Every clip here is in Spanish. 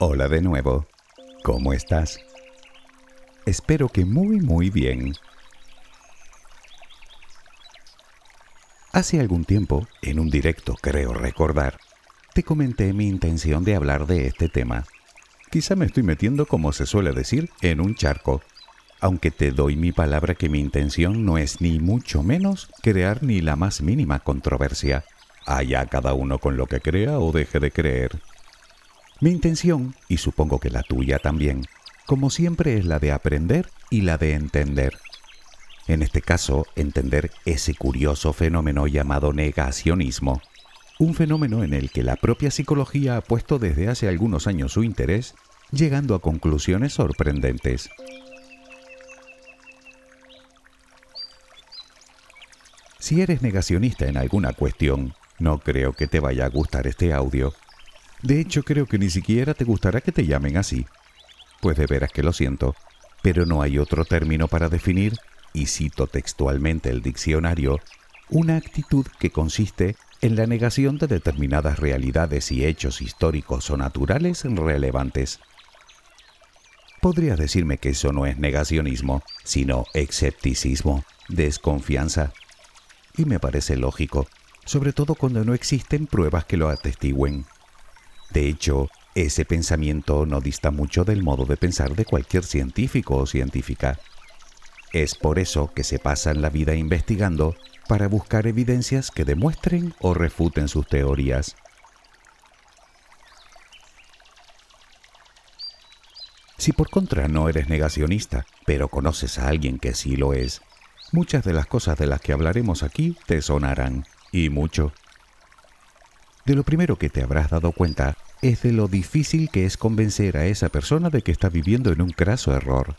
Hola de nuevo. ¿Cómo estás? Espero que muy muy bien. Hace algún tiempo, en un directo creo recordar, te comenté mi intención de hablar de este tema. Quizá me estoy metiendo, como se suele decir, en un charco, aunque te doy mi palabra que mi intención no es ni mucho menos crear ni la más mínima controversia. Allá cada uno con lo que crea o deje de creer. Mi intención, y supongo que la tuya también, como siempre es la de aprender y la de entender. En este caso, entender ese curioso fenómeno llamado negacionismo, un fenómeno en el que la propia psicología ha puesto desde hace algunos años su interés, llegando a conclusiones sorprendentes. Si eres negacionista en alguna cuestión, no creo que te vaya a gustar este audio, de hecho, creo que ni siquiera te gustará que te llamen así. Pues de veras que lo siento, pero no hay otro término para definir, y cito textualmente el diccionario, una actitud que consiste en la negación de determinadas realidades y hechos históricos o naturales relevantes. Podrías decirme que eso no es negacionismo, sino escepticismo, desconfianza. Y me parece lógico, sobre todo cuando no existen pruebas que lo atestiguen. De hecho, ese pensamiento no dista mucho del modo de pensar de cualquier científico o científica. Es por eso que se pasan la vida investigando para buscar evidencias que demuestren o refuten sus teorías. Si por contra no eres negacionista, pero conoces a alguien que sí lo es, muchas de las cosas de las que hablaremos aquí te sonarán, y mucho. De lo primero que te habrás dado cuenta es de lo difícil que es convencer a esa persona de que está viviendo en un craso error.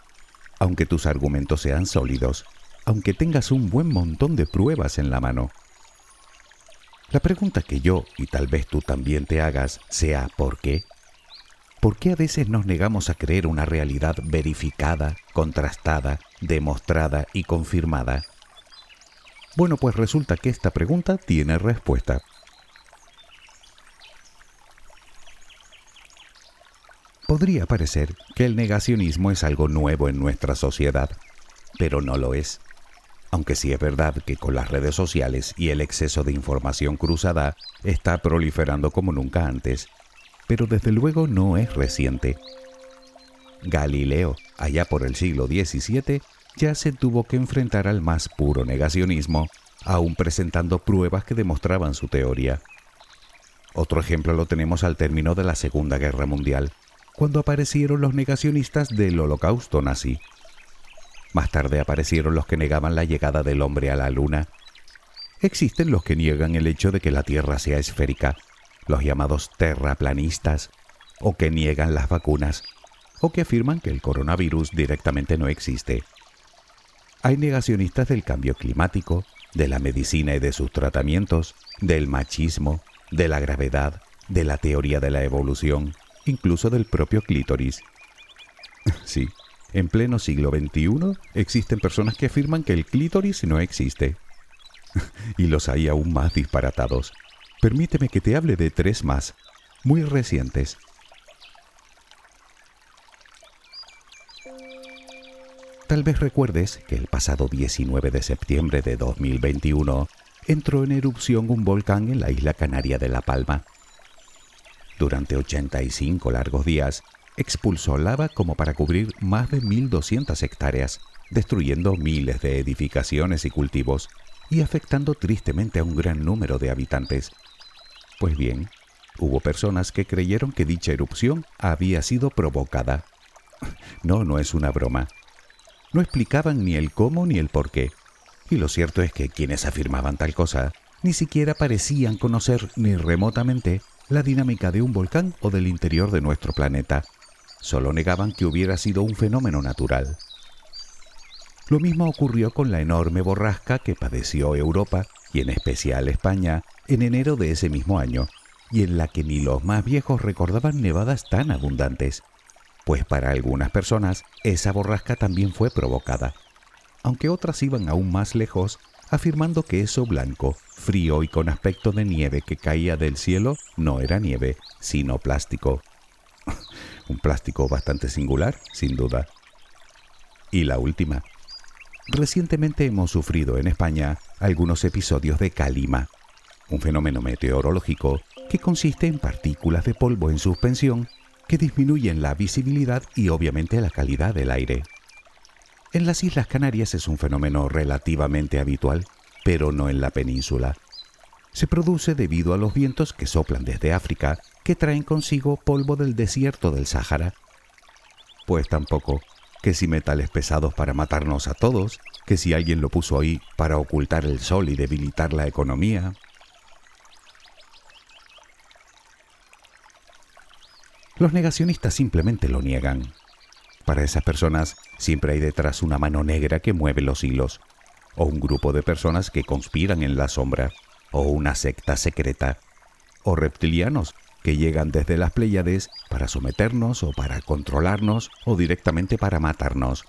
Aunque tus argumentos sean sólidos, aunque tengas un buen montón de pruebas en la mano. La pregunta que yo, y tal vez tú también te hagas, sea ¿por qué? ¿Por qué a veces nos negamos a creer una realidad verificada, contrastada, demostrada y confirmada? Bueno, pues resulta que esta pregunta tiene respuesta. Podría parecer que el negacionismo es algo nuevo en nuestra sociedad, pero no lo es. Aunque sí es verdad que con las redes sociales y el exceso de información cruzada está proliferando como nunca antes, pero desde luego no es reciente. Galileo, allá por el siglo XVII, ya se tuvo que enfrentar al más puro negacionismo, aún presentando pruebas que demostraban su teoría. Otro ejemplo lo tenemos al término de la Segunda Guerra Mundial, cuando aparecieron los negacionistas del holocausto nazi. Más tarde aparecieron los que negaban la llegada del hombre a la luna. Existen los que niegan el hecho de que la Tierra sea esférica, los llamados terraplanistas, o que niegan las vacunas, o que afirman que el coronavirus directamente no existe. Hay negacionistas del cambio climático, de la medicina y de sus tratamientos, del machismo, de la gravedad, de la teoría de la evolución, incluso del propio clítoris. Sí, en pleno siglo XXI existen personas que afirman que el clítoris no existe. Y los hay aún más disparatados. Permíteme que te hable de tres más, muy recientes. Tal vez recuerdes que el pasado 19 de septiembre de 2021 entró en erupción un volcán en la isla canaria de La Palma durante 85 largos días, expulsó lava como para cubrir más de 1.200 hectáreas, destruyendo miles de edificaciones y cultivos y afectando tristemente a un gran número de habitantes. Pues bien, hubo personas que creyeron que dicha erupción había sido provocada. No, no es una broma. No explicaban ni el cómo ni el por qué. Y lo cierto es que quienes afirmaban tal cosa ni siquiera parecían conocer ni remotamente la dinámica de un volcán o del interior de nuestro planeta. Solo negaban que hubiera sido un fenómeno natural. Lo mismo ocurrió con la enorme borrasca que padeció Europa, y en especial España, en enero de ese mismo año, y en la que ni los más viejos recordaban nevadas tan abundantes, pues para algunas personas esa borrasca también fue provocada, aunque otras iban aún más lejos, afirmando que eso blanco, frío y con aspecto de nieve que caía del cielo no era nieve, sino plástico. Un plástico bastante singular, sin duda. Y la última, Recientemente hemos sufrido en España algunos episodios de calima, un fenómeno meteorológico que consiste en partículas de polvo en suspensión que disminuyen la visibilidad y obviamente la calidad del aire. En las Islas Canarias es un fenómeno relativamente habitual, pero no en la península. Se produce debido a los vientos que soplan desde África, que traen consigo polvo del desierto del Sáhara. Pues tampoco que si metales pesados para matarnos a todos, que si alguien lo puso ahí para ocultar el sol y debilitar la economía. Los negacionistas simplemente lo niegan. Para esas personas siempre hay detrás una mano negra que mueve los hilos, o un grupo de personas que conspiran en la sombra, o una secta secreta, o reptilianos que llegan desde las Pléyades para someternos o para controlarnos o directamente para matarnos,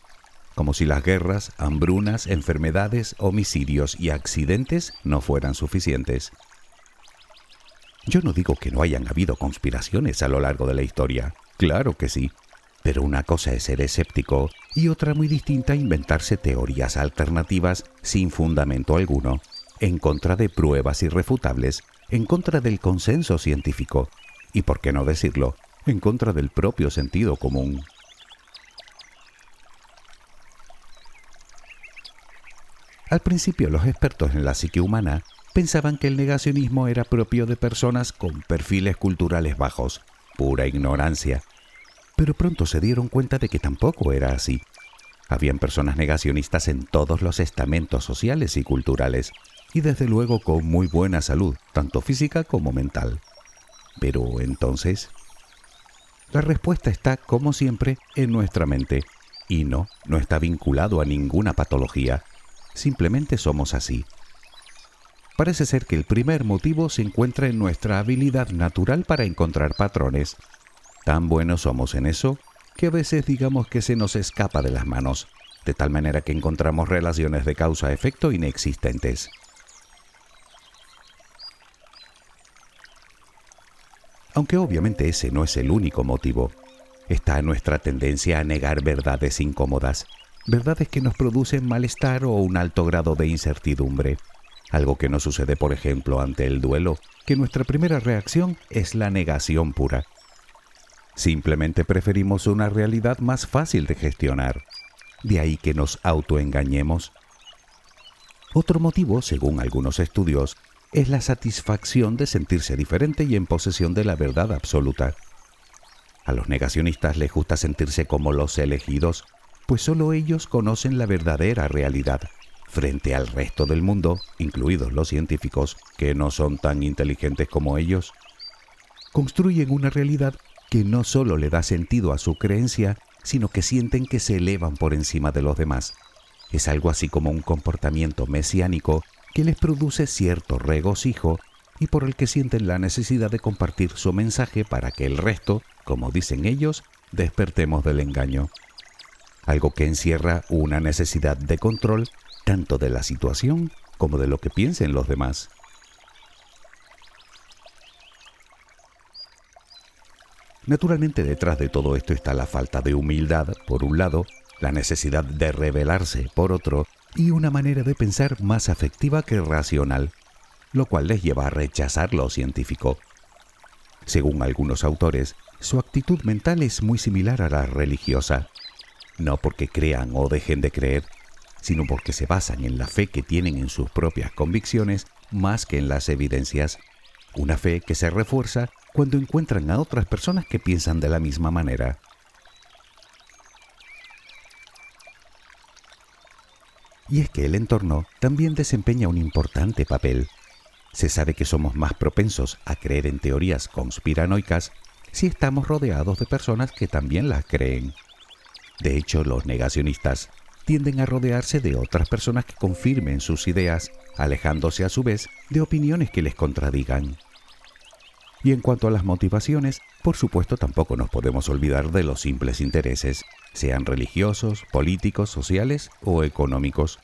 como si las guerras, hambrunas, enfermedades, homicidios y accidentes no fueran suficientes. Yo no digo que no hayan habido conspiraciones a lo largo de la historia, claro que sí, pero una cosa es ser escéptico y otra muy distinta inventarse teorías alternativas sin fundamento alguno, en contra de pruebas irrefutables, en contra del consenso científico, y por qué no decirlo, en contra del propio sentido común. Al principio los expertos en la psique humana pensaban que el negacionismo era propio de personas con perfiles culturales bajos, pura ignorancia. Pero pronto se dieron cuenta de que tampoco era así. Habían personas negacionistas en todos los estamentos sociales y culturales, y desde luego con muy buena salud, tanto física como mental. Pero entonces, la respuesta está, como siempre, en nuestra mente, y no, no está vinculado a ninguna patología, simplemente somos así. Parece ser que el primer motivo se encuentra en nuestra habilidad natural para encontrar patrones. Tan buenos somos en eso que a veces digamos que se nos escapa de las manos, de tal manera que encontramos relaciones de causa-efecto inexistentes. Aunque obviamente ese no es el único motivo, está nuestra tendencia a negar verdades incómodas, verdades que nos producen malestar o un alto grado de incertidumbre. Algo que no sucede, por ejemplo, ante el duelo, que nuestra primera reacción es la negación pura. Simplemente preferimos una realidad más fácil de gestionar. De ahí que nos autoengañemos. Otro motivo, según algunos estudios, es la satisfacción de sentirse diferente y en posesión de la verdad absoluta. A los negacionistas les gusta sentirse como los elegidos, pues solo ellos conocen la verdadera realidad, frente al resto del mundo, incluidos los científicos, que no son tan inteligentes como ellos. Construyen una realidad que no solo le da sentido a su creencia, sino que sienten que se elevan por encima de los demás. Es algo así como un comportamiento mesiánico que les produce cierto regocijo y por el que sienten la necesidad de compartir su mensaje para que el resto, como dicen ellos, despertemos del engaño. Algo que encierra una necesidad de control tanto de la situación como de lo que piensen los demás. Naturalmente detrás de todo esto está la falta de humildad, por un lado, la necesidad de rebelarse, por otro, y una manera de pensar más afectiva que racional, lo cual les lleva a rechazar lo científico. Según algunos autores, su actitud mental es muy similar a la religiosa, no porque crean o dejen de creer, sino porque se basan en la fe que tienen en sus propias convicciones más que en las evidencias, una fe que se refuerza cuando encuentran a otras personas que piensan de la misma manera. Y es que el entorno también desempeña un importante papel. Se sabe que somos más propensos a creer en teorías conspiranoicas si estamos rodeados de personas que también las creen. De hecho, los negacionistas tienden a rodearse de otras personas que confirmen sus ideas, alejándose a su vez de opiniones que les contradigan. Y en cuanto a las motivaciones, por supuesto tampoco nos podemos olvidar de los simples intereses, sean religiosos, políticos, sociales o económicos.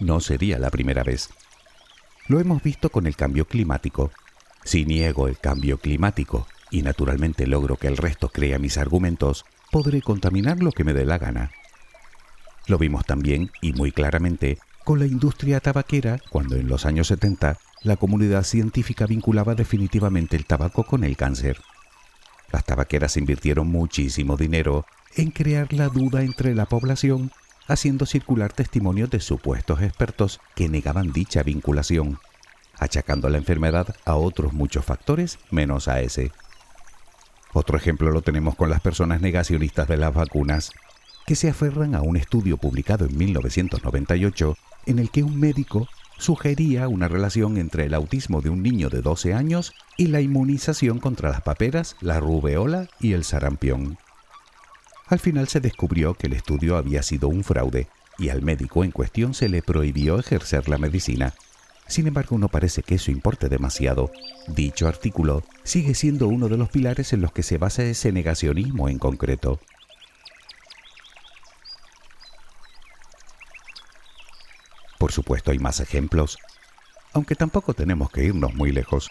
No sería la primera vez. Lo hemos visto con el cambio climático. Si niego el cambio climático y naturalmente logro que el resto crea mis argumentos, podré contaminar lo que me dé la gana. Lo vimos también y muy claramente con la industria tabaquera cuando en los años 70 la comunidad científica vinculaba definitivamente el tabaco con el cáncer. Las tabaqueras invirtieron muchísimo dinero en crear la duda entre la población, haciendo circular testimonios de supuestos expertos que negaban dicha vinculación, achacando la enfermedad a otros muchos factores menos a ese. Otro ejemplo lo tenemos con las personas negacionistas de las vacunas, que se aferran a un estudio publicado en 1998 en el que un médico sugería una relación entre el autismo de un niño de 12 años y la inmunización contra las paperas, la rubeola y el sarampión. Al final se descubrió que el estudio había sido un fraude y al médico en cuestión se le prohibió ejercer la medicina, sin embargo, no parece que eso importe demasiado. Dicho artículo sigue siendo uno de los pilares en los que se basa ese negacionismo en concreto. Por supuesto hay más ejemplos, aunque tampoco tenemos que irnos muy lejos.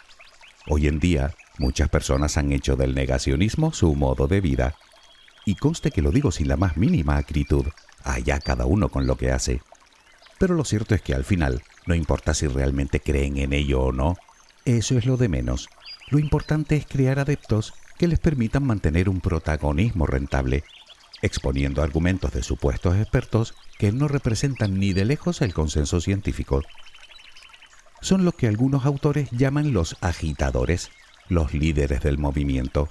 Hoy en día, muchas personas han hecho del negacionismo su modo de vida. Y conste que lo digo sin la más mínima acritud, allá cada uno con lo que hace. Pero lo cierto es que al final, no importa si realmente creen en ello o no, eso es lo de menos. Lo importante es crear adeptos que les permitan mantener un protagonismo rentable, exponiendo argumentos de supuestos expertos que no representan ni de lejos el consenso científico. Son lo que algunos autores llaman los agitadores, los líderes del movimiento,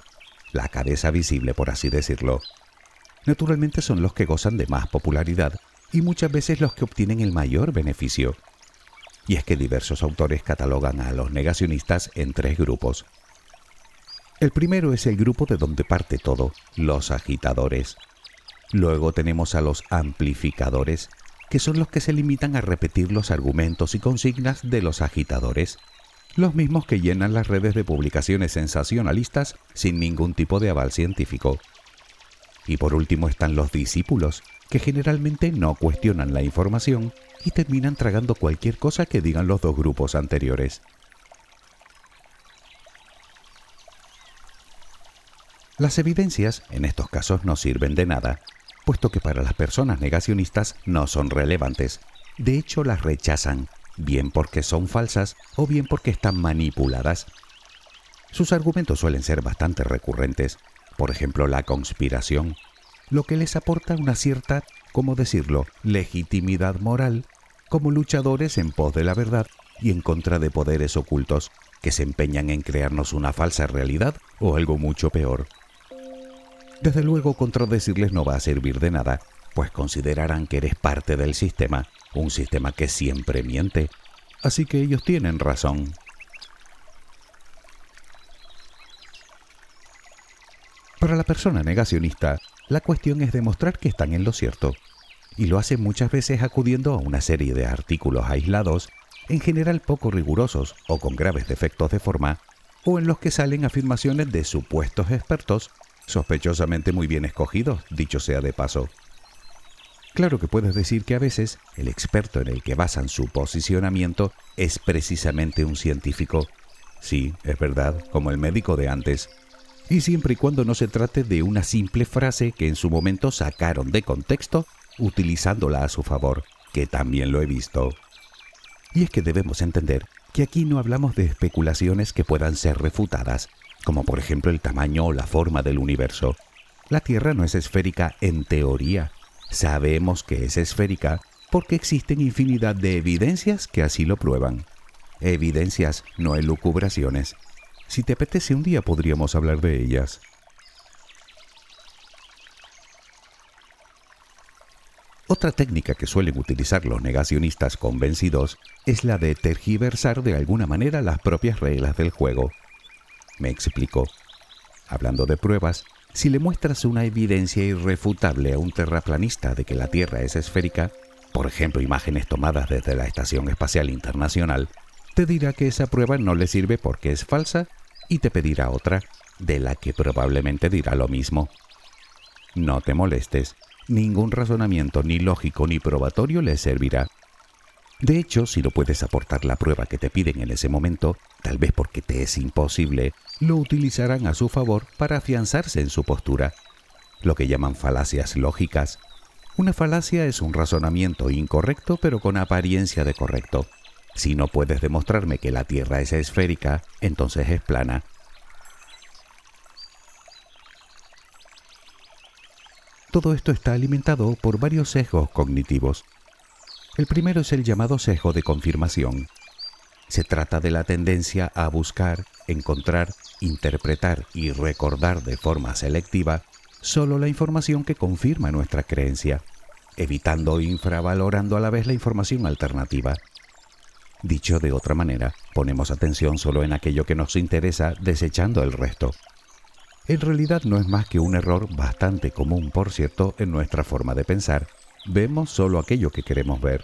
la cabeza visible por así decirlo. Naturalmente son los que gozan de más popularidad y muchas veces los que obtienen el mayor beneficio. Y es que diversos autores catalogan a los negacionistas en tres grupos. El primero es el grupo de donde parte todo, los agitadores. Luego tenemos a los amplificadores, que son los que se limitan a repetir los argumentos y consignas de los agitadores, los mismos que llenan las redes de publicaciones sensacionalistas sin ningún tipo de aval científico. Y por último están los discípulos, que generalmente no cuestionan la información y terminan tragando cualquier cosa que digan los dos grupos anteriores. Las evidencias en estos casos no sirven de nada, puesto que para las personas negacionistas no son relevantes. De hecho, las rechazan, bien porque son falsas o bien porque están manipuladas. Sus argumentos suelen ser bastante recurrentes, por ejemplo la conspiración, lo que les aporta una cierta, ¿cómo decirlo?, legitimidad moral como luchadores en pos de la verdad y en contra de poderes ocultos que se empeñan en crearnos una falsa realidad o algo mucho peor. Desde luego contradecirles no va a servir de nada, pues considerarán que eres parte del sistema, un sistema que siempre miente. Así que ellos tienen razón. Para la persona negacionista, la cuestión es demostrar que están en lo cierto, y lo hacen muchas veces acudiendo a una serie de artículos aislados, en general poco rigurosos o con graves defectos de forma, o en los que salen afirmaciones de supuestos expertos, sospechosamente muy bien escogidos, dicho sea de paso. Claro que puedes decir que a veces el experto en el que basan su posicionamiento es precisamente un científico. Sí, es verdad, como el médico de antes, y siempre y cuando no se trate de una simple frase que en su momento sacaron de contexto utilizándola a su favor, que también lo he visto. Y es que debemos entender que aquí no hablamos de especulaciones que puedan ser refutadas, como por ejemplo el tamaño o la forma del universo. La Tierra no es esférica en teoría. Sabemos que es esférica porque existen infinidad de evidencias que así lo prueban. Evidencias, no elucubraciones. Si te apetece un día podríamos hablar de ellas. Otra técnica que suelen utilizar los negacionistas convencidos es la de tergiversar de alguna manera las propias reglas del juego. Me explico. Hablando de pruebas, si le muestras una evidencia irrefutable a un terraplanista de que la Tierra es esférica, por ejemplo imágenes tomadas desde la Estación Espacial Internacional, te dirá que esa prueba no le sirve porque es falsa y te pedirá otra, de la que probablemente dirá lo mismo. No te molestes, ningún razonamiento ni lógico ni probatorio le servirá. De hecho, si no puedes aportar la prueba que te piden en ese momento, tal vez porque te es imposible, lo utilizarán a su favor para afianzarse en su postura, lo que llaman falacias lógicas. Una falacia es un razonamiento incorrecto pero con apariencia de correcto. Si no puedes demostrarme que la Tierra es esférica, entonces es plana. Todo esto está alimentado por varios sesgos cognitivos. El primero es el llamado sesgo de confirmación. Se trata de la tendencia a buscar, encontrar, interpretar y recordar de forma selectiva solo la información que confirma nuestra creencia, evitando o infravalorando a la vez la información alternativa. Dicho de otra manera, ponemos atención solo en aquello que nos interesa, desechando el resto en realidad no es más que un error bastante común, por cierto, en nuestra forma de pensar. Vemos solo aquello que queremos ver.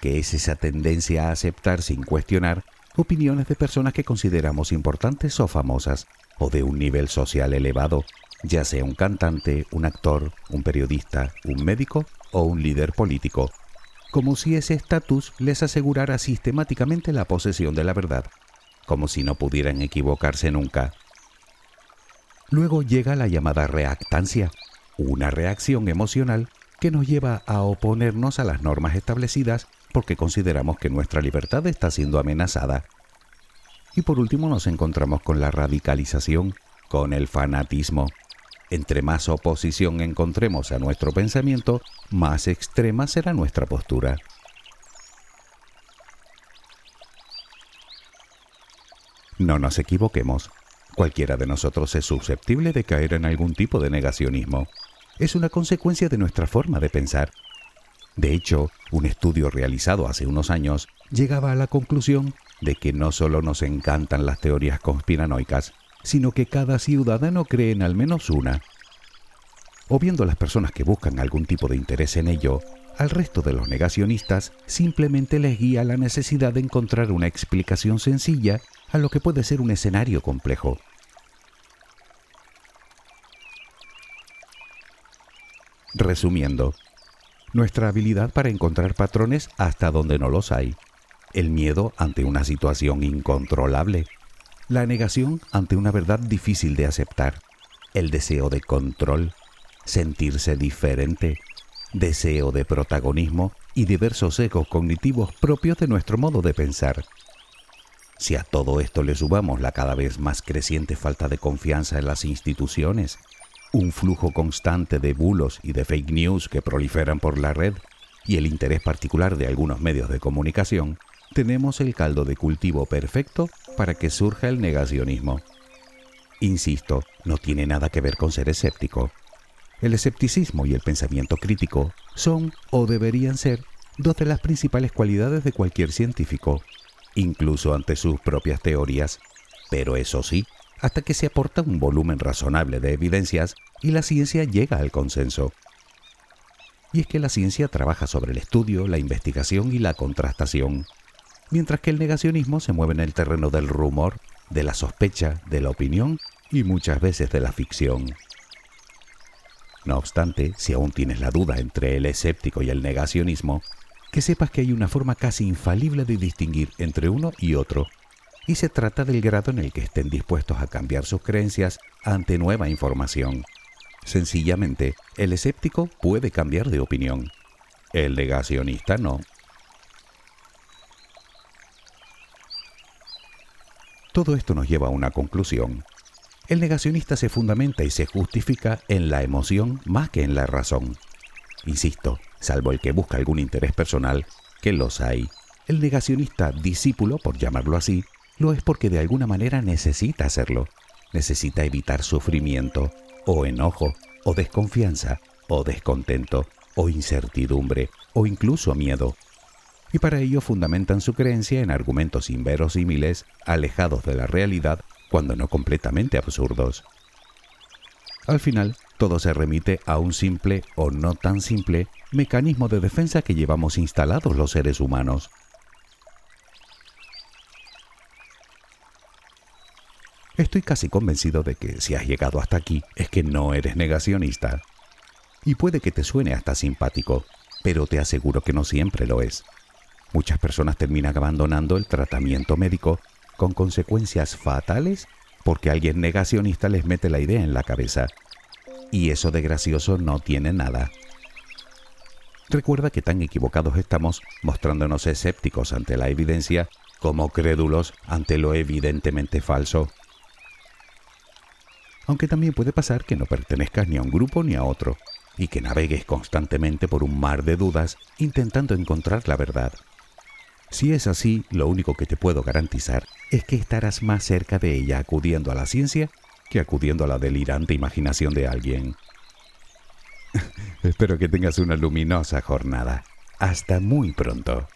Que es esa tendencia a aceptar sin cuestionar opiniones de personas que consideramos importantes o famosas, o de un nivel social elevado, ya sea un cantante, un actor, un periodista, un médico o un líder político, como si ese estatus les asegurara sistemáticamente la posesión de la verdad, como si no pudieran equivocarse nunca. Luego llega la llamada reactancia, una reacción emocional que nos lleva a oponernos a las normas establecidas porque consideramos que nuestra libertad está siendo amenazada. Y por último nos encontramos con la radicalización, con el fanatismo. Entre más oposición encontremos a nuestro pensamiento, más extrema será nuestra postura. No nos equivoquemos. Cualquiera de nosotros es susceptible de caer en algún tipo de negacionismo. Es una consecuencia de nuestra forma de pensar de hecho, un estudio realizado hace unos años llegaba a la conclusión de que no solo nos encantan las teorías conspiranoicas, sino que cada ciudadano cree en al menos una. O viendo a las personas que buscan algún tipo de interés en ello, al resto de los negacionistas simplemente les guía la necesidad de encontrar una explicación sencilla a lo que puede ser un escenario complejo. Resumiendo, nuestra habilidad para encontrar patrones hasta donde no los hay, el miedo ante una situación incontrolable, la negación ante una verdad difícil de aceptar, el deseo de control, sentirse diferente, deseo de protagonismo y diversos ecos cognitivos propios de nuestro modo de pensar. Si a todo esto le subamos la cada vez más creciente falta de confianza en las instituciones, un flujo constante de bulos y de fake news que proliferan por la red y el interés particular de algunos medios de comunicación, tenemos el caldo de cultivo perfecto para que surja el negacionismo. Insisto, no tiene nada que ver con ser escéptico. El escepticismo y el pensamiento crítico son o deberían ser dos de las principales cualidades de cualquier científico, incluso ante sus propias teorías. Pero eso sí, hasta que se aporta un volumen razonable de evidencias y la ciencia llega al consenso. Y es que la ciencia trabaja sobre el estudio, la investigación y la contrastación, mientras que el negacionismo se mueve en el terreno del rumor, de la sospecha, de la opinión y muchas veces de la ficción. No obstante, si aún tienes la duda entre el escéptico y el negacionismo, que sepas que hay una forma casi infalible de distinguir entre uno y otro, y se trata del grado en el que estén dispuestos a cambiar sus creencias ante nueva información. Sencillamente, el escéptico puede cambiar de opinión, el negacionista no. Todo esto nos lleva a una conclusión. El negacionista se fundamenta y se justifica en la emoción más que en la razón. Insisto, salvo el que busca algún interés personal, que los hay. El negacionista discípulo, por llamarlo así, lo es porque de alguna manera necesita hacerlo. Necesita evitar sufrimiento, o enojo, o desconfianza, o descontento, o incertidumbre, o incluso miedo. Y para ello fundamentan su creencia en argumentos inverosímiles, alejados de la realidad, cuando no completamente absurdos. Al final, todo se remite a un simple o no tan simple mecanismo de defensa que llevamos instalados los seres humanos. Estoy casi convencido de que si has llegado hasta aquí es que no eres negacionista. Y puede que te suene hasta simpático, pero te aseguro que no siempre lo es. Muchas personas terminan abandonando el tratamiento médico con consecuencias fatales porque alguien negacionista les mete la idea en la cabeza. Y eso de gracioso no tiene nada. Recuerda que tan equivocados estamos mostrándonos escépticos ante la evidencia como crédulos ante lo evidentemente falso. Aunque también puede pasar que no pertenezcas ni a un grupo ni a otro, y que navegues constantemente por un mar de dudas intentando encontrar la verdad. Si es así, lo único que te puedo garantizar es que estarás más cerca de ella acudiendo a la ciencia que acudiendo a la delirante imaginación de alguien. Espero que tengas una luminosa jornada. Hasta muy pronto.